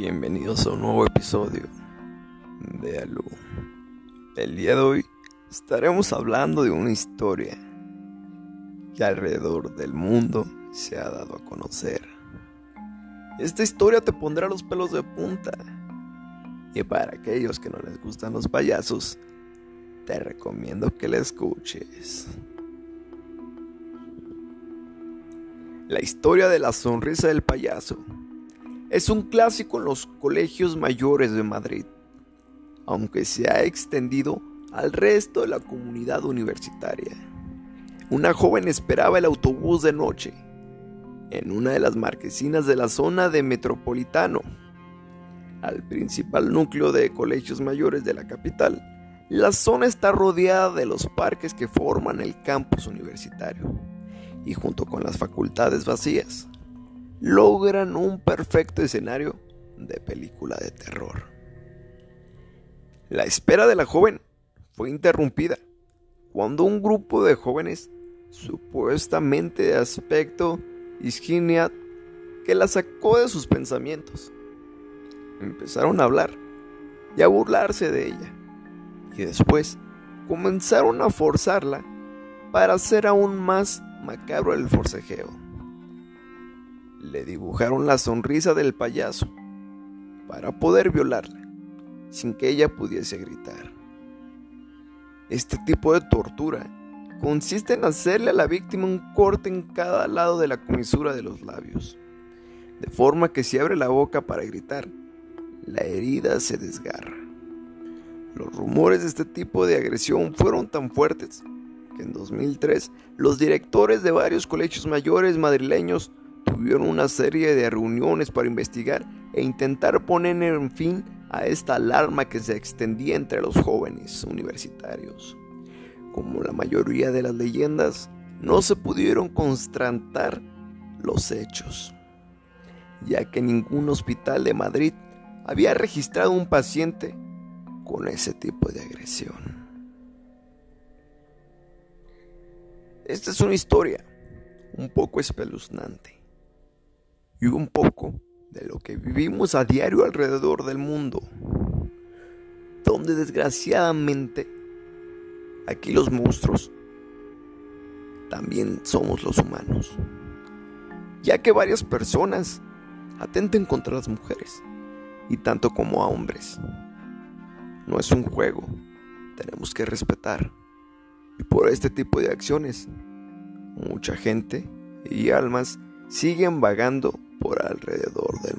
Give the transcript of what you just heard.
Bienvenidos a un nuevo episodio de Alu. El día de hoy estaremos hablando de una historia que alrededor del mundo se ha dado a conocer. Esta historia te pondrá los pelos de punta. Y para aquellos que no les gustan los payasos, te recomiendo que la escuches. La historia de la sonrisa del payaso es un clásico en los colegios mayores de Madrid, aunque se ha extendido al resto de la comunidad universitaria. Una joven esperaba el autobús de noche en una de las marquesinas de la zona de Metropolitano, al principal núcleo de colegios mayores de la capital. La zona está rodeada de los parques que forman el campus universitario y junto con las facultades vacías logran un perfecto escenario de película de terror. La espera de la joven fue interrumpida cuando un grupo de jóvenes, supuestamente de aspecto isginiat, que la sacó de sus pensamientos, empezaron a hablar y a burlarse de ella, y después comenzaron a forzarla para hacer aún más macabro el forcejeo. Le dibujaron la sonrisa del payaso para poder violarla sin que ella pudiese gritar. Este tipo de tortura consiste en hacerle a la víctima un corte en cada lado de la comisura de los labios, de forma que si abre la boca para gritar, la herida se desgarra. Los rumores de este tipo de agresión fueron tan fuertes que en 2003 los directores de varios colegios mayores madrileños tuvieron una serie de reuniones para investigar e intentar poner en fin a esta alarma que se extendía entre los jóvenes universitarios. Como la mayoría de las leyendas, no se pudieron constatar los hechos, ya que ningún hospital de Madrid había registrado un paciente con ese tipo de agresión. Esta es una historia un poco espeluznante y un poco de lo que vivimos a diario alrededor del mundo, donde desgraciadamente aquí los monstruos también somos los humanos, ya que varias personas atenten contra las mujeres y tanto como a hombres. No es un juego, tenemos que respetar. Y por este tipo de acciones, mucha gente y almas siguen vagando por alrededor del